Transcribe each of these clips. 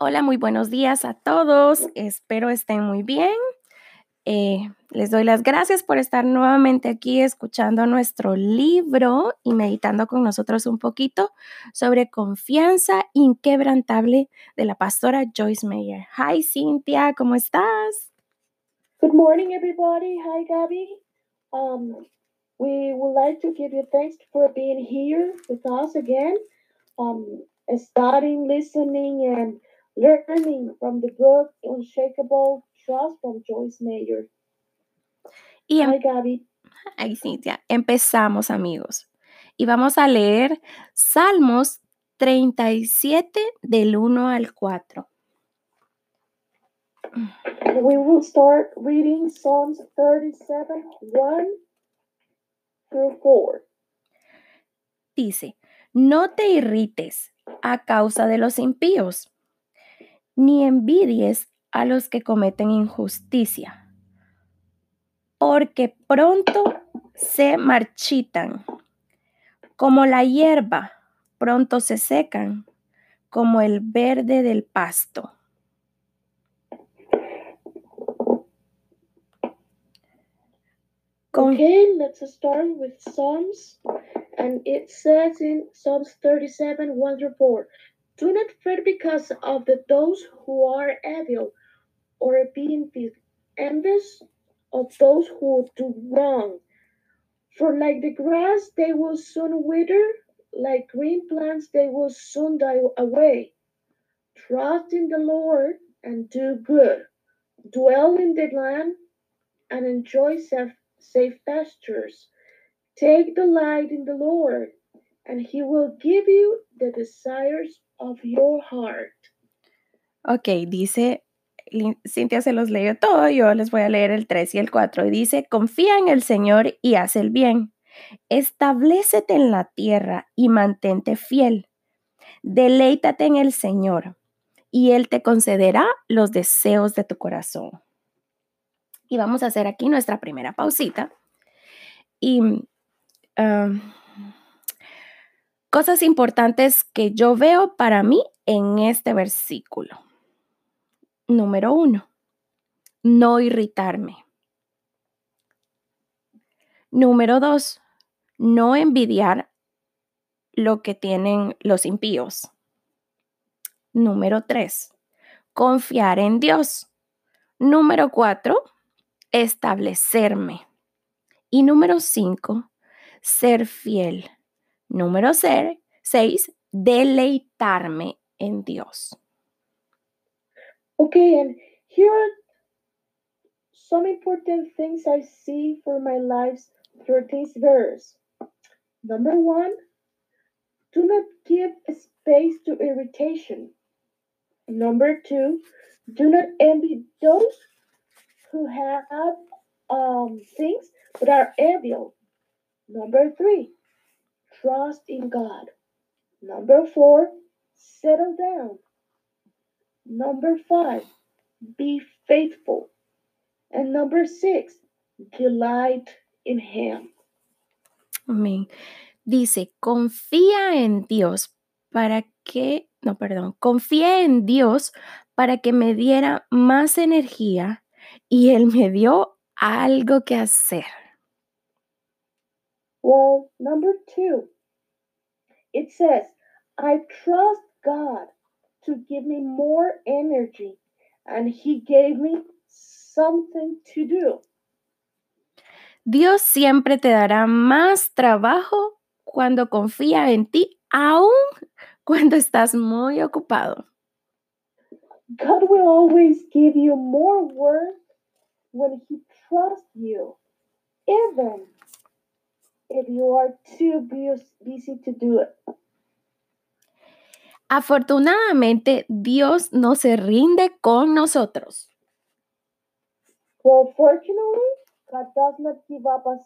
Hola, muy buenos días a todos. Espero estén muy bien. Eh, les doy las gracias por estar nuevamente aquí escuchando nuestro libro y meditando con nosotros un poquito sobre confianza inquebrantable de la pastora Joyce Meyer. Hi, Cynthia, ¿cómo estás? Good morning, everybody. Hi, Gabby. Um, we would like to give you thanks for being here with us again, um, studying, listening, and learning from the book Unshakable Trust from Joyce Meyer. Y em- Hi, Gabby. Ay, Cintia, empezamos, amigos. Y vamos a leer Salmos 37 del 1 al 4. We will start reading Psalms 37, 1 through 4. Dice, no te irrites a causa de los impíos, ni envidies a los que cometen injusticia, porque pronto se marchitan, como la hierba, pronto se secan, como el verde del pasto. Okay, let's start with Psalms. And it says in Psalms 37, 1 through 4 Do not fret because of the, those who are evil, or being envious of those who do wrong. For like the grass, they will soon wither, like green plants, they will soon die away. Trust in the Lord and do good. Dwell in the land and enjoy safe, safe pastures. Take delight in the Lord, and He will give you the desires of your heart. Ok, dice, Cintia se los leyó todo, yo les voy a leer el 3 y el 4. Y dice, confía en el Señor y haz el bien. Establécete en la tierra y mantente fiel. Deleítate en el Señor y Él te concederá los deseos de tu corazón. Y vamos a hacer aquí nuestra primera pausita. Y um, cosas importantes que yo veo para mí en este versículo. Número uno, no irritarme. Número dos, no envidiar lo que tienen los impíos. Número tres, confiar en Dios. Número cuatro, establecerme. Y número cinco, ser fiel. Número ser- seis, deleitarme en Dios. Okay, and here are some important things I see for my lives through this verse. Number one, do not give space to irritation. Number two, do not envy those who have um, things but are evil. Number three, trust in God. Number four, settle down. Number five, be faithful. And number six, delight in Him. Amén. Dice, confía en Dios para que, no, perdón, confía en Dios para que me diera más energía y Él me dio algo que hacer. Well, number two, it says, I trust God to give me more energy, and He gave me something to do. Dios siempre te dará más trabajo cuando confía en ti, aun cuando estás muy ocupado. God will always give you more work when He trusts you, even if you are too bus- busy to do it. Afortunadamente, Dios no se rinde con nosotros. Well, fortunately, God does not give up us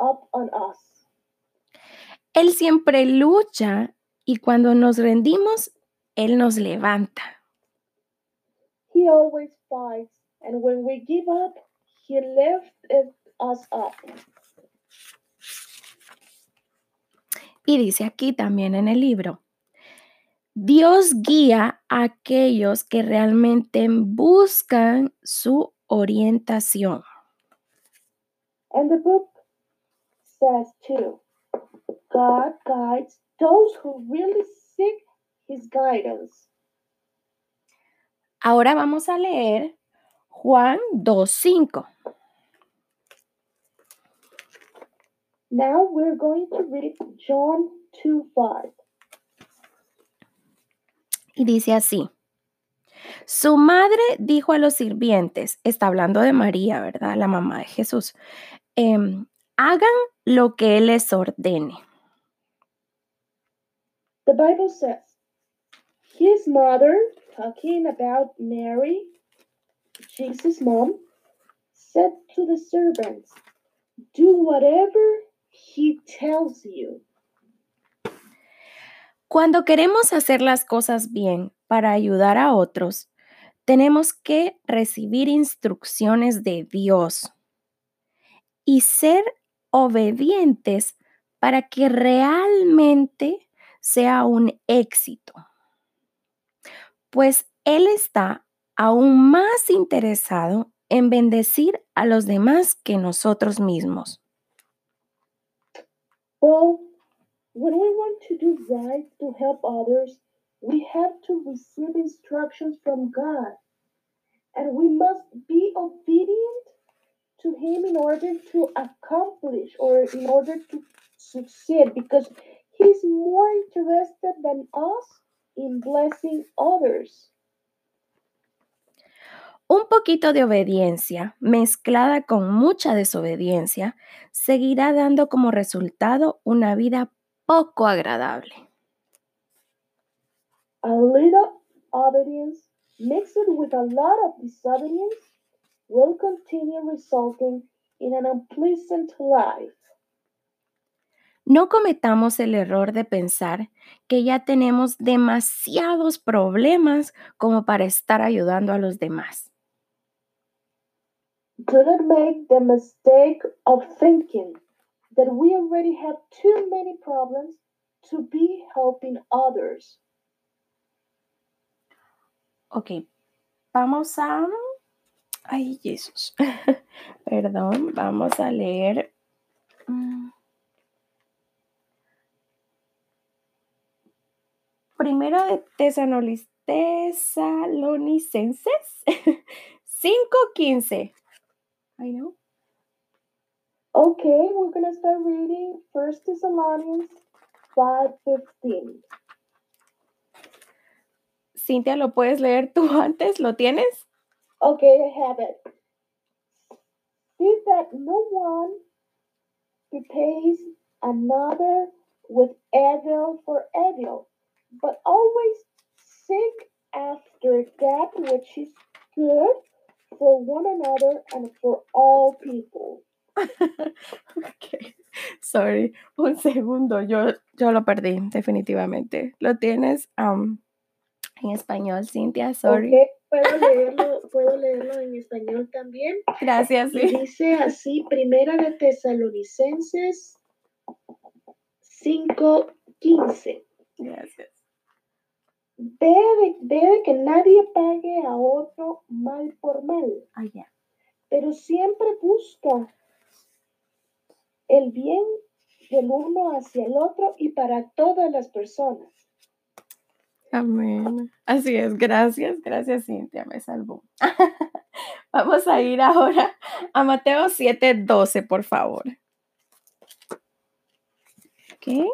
up on us. Él siempre lucha y cuando nos rendimos, Él nos levanta. He always fights, and when we give up, He lifts us up. Y dice aquí también en el libro, Dios guía a aquellos que realmente buscan su orientación. And the book says too God guides those who really seek his guidance. Ahora vamos a leer Juan 2.5. Now we're going to read John 2 5. Y dice así. Su madre dijo a los sirvientes, está hablando de María, ¿verdad? La mamá de Jesús, em, hagan lo que Él les ordene. The Bible says, his mother, talking about Mary, Jesus' mom, said to the servants, Do whatever he tells you. Cuando queremos hacer las cosas bien para ayudar a otros, tenemos que recibir instrucciones de Dios y ser obedientes para que realmente sea un éxito. Pues Él está aún más interesado en bendecir a los demás que nosotros mismos. Well, when we want to do right to help others, we have to receive instructions from God. And we must be obedient to Him in order to accomplish or in order to succeed because He's more interested than us in blessing others. Un poquito de obediencia mezclada con mucha desobediencia seguirá dando como resultado una vida poco agradable. A little obedience mixed with a lot of disobedience will continue resulting in an unpleasant life. No cometamos el error de pensar que ya tenemos demasiados problemas como para estar ayudando a los demás. Do not make the mistake of thinking that we already have too many problems to be helping others. Ok, vamos a... Ay, Jesús. Perdón, vamos a leer... mm, Primero de Tesalonicenses 5.15. I know. Okay, we're gonna start reading First Thessalonians 5:15. Cintia, ¿lo puedes leer tú antes? ¿Lo tienes? Okay, I have it. See that no one repays another with evil for evil, but always seek after that which is good for one another and for all people. ok. Sorry. Un segundo. Yo, yo lo perdí, definitivamente. ¿Lo tienes am, en español, Cintia? Sorry. Okay, puedo leerlo, puedo leerlo en español también. Gracias, sí. dice así, Primera de Tesalonicenses 5:15. Gracias. Debe, debe que nadie pague a otro mal por mal, Ah, ya. pero siempre busca el bien del uno hacia el otro y para todas las personas. Amén. Así es. Gracias. Gracias, Cintia. Me salvó. Vamos a ir ahora a Mateo 7:12, por favor. Ok.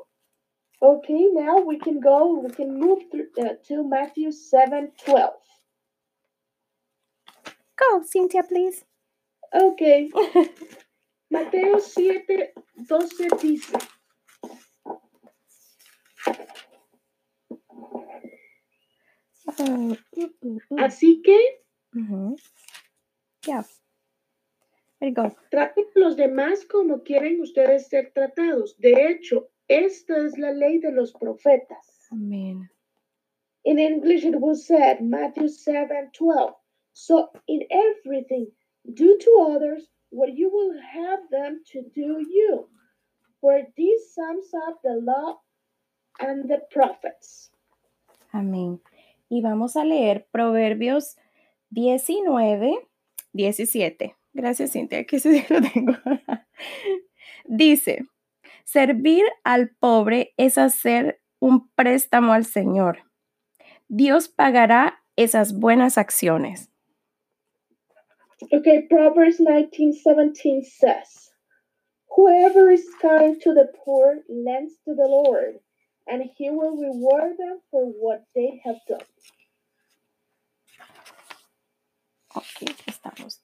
Okay, now we can go, we can move through, uh, to Matthew 7:12. Go, Cynthia, please. Okay. Mateo 7, 12 dice. Oh, mm, mm, mm. Así que Ujú. Yeah. There you go. traten a los demás como quieren ustedes ser tratados. De hecho, esta es la ley de los profetas. Amen. In English, it was said, Matthew 7 12. So, in everything, do to others what you will have them to do you. For this sums up the law and the prophets. Amén. Y vamos a leer Proverbios 19, 17. Gracias, Cintia, que sí lo tengo. Dice, servir al pobre es hacer un préstamo al Señor. Dios pagará esas buenas acciones. Okay, Proverbs 19:17 says, Whoever is kind to the poor lends to the Lord, and he will reward them for what they have done. Ok, estamos.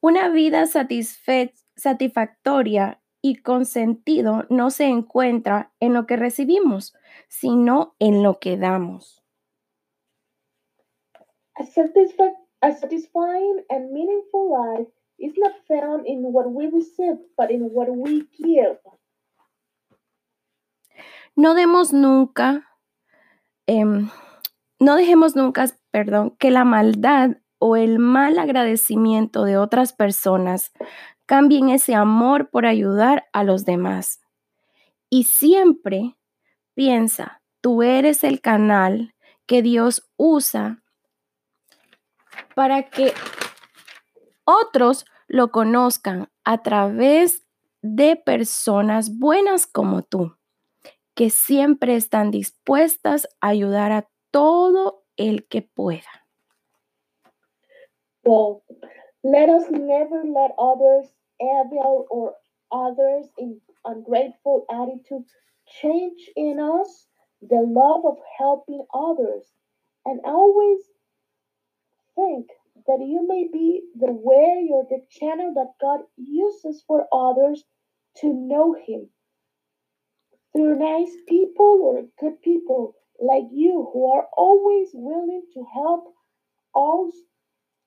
Una vida satisfactoria y con sentido no se encuentra en lo que recibimos, sino en lo que damos. A, satisfa a satisfying and meaningful life is not found in what we receive, but in what we give. No demos nunca, eh, no dejemos nunca, perdón, que la maldad o el mal agradecimiento de otras personas cambien ese amor por ayudar a los demás. Y siempre piensa, tú eres el canal que Dios usa para que otros lo conozcan a través de personas buenas como tú, que siempre están dispuestas a ayudar a todo el que pueda. Well, let us never let others evil or others in ungrateful attitude change in us the love of helping others and always think that you may be the way or the channel that God uses for others to know Him. Through nice people or good people like you who are always willing to help all,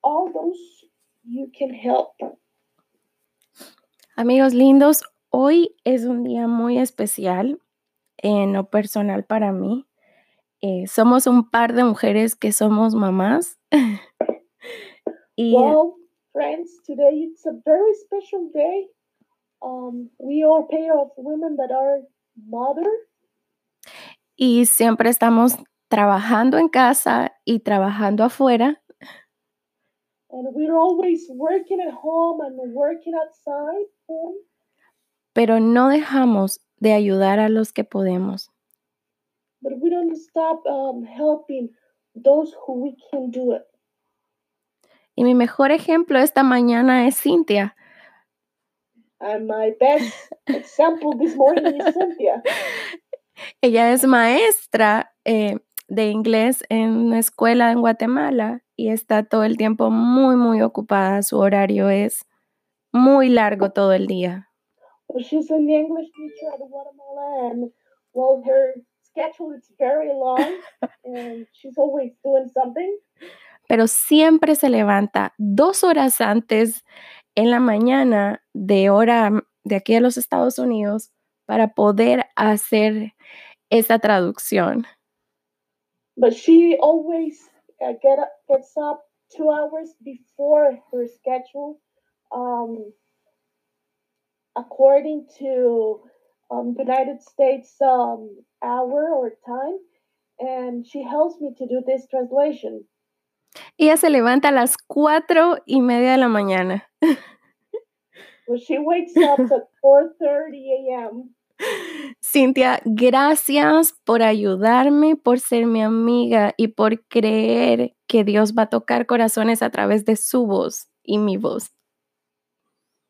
all those you can help. Amigos lindos, hoy es un día muy especial en lo personal para mí. Eh, somos un par de mujeres que somos mamás. y, well, friends, today it's a very special day. Um, we are a pair of women that are mothers. Y siempre estamos trabajando en casa y trabajando afuera. And we're always working at home and working outside. Home. Pero no dejamos de ayudar a los que podemos. But we don't stop um, helping those who we can do it. Y mi mejor ejemplo esta mañana es Cintia. And my best example this morning is Cynthia. Ella es maestra eh, de inglés en una escuela en Guatemala y está todo el tiempo muy, muy ocupada. Su horario es muy largo todo el día. Well, she's an English teacher at Guatemala, and well, her schedule is very long, and she's always doing something. Pero siempre se levanta dos horas antes en la mañana de hora de aquí a los Estados Unidos para poder hacer esa traducción. But she always uh, get up, gets up two hours before her schedule, um, according to um, United States um, hour or time, and she helps me to do this translation. Ella se levanta a las cuatro y media de la mañana. well, she wakes up at 4:30 a.m. Cintia, gracias por ayudarme, por ser mi amiga y por creer que Dios va a tocar corazones a través de su voz y mi voz.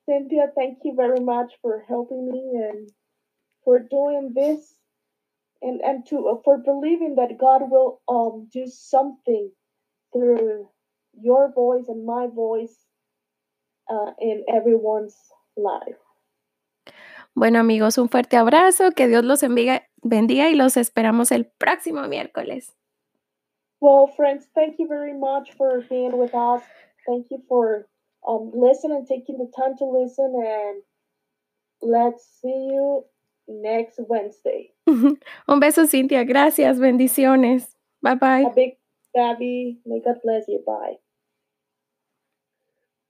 Cynthia, thank you very much for helping me and for doing this and, and to uh, for believing that God will um do something through your voice and my voice uh, in everyone's life. Bueno amigos, un fuerte abrazo, que Dios los bendiga, bendiga y los esperamos el próximo miércoles. Well, friends, thank you very much for being with us. Thank you for um, listening and taking the time to listen. And let's see you next Wednesday. un beso, Cintia. Gracias. Bendiciones. Bye bye. A big Gabby. May God bless you. Bye.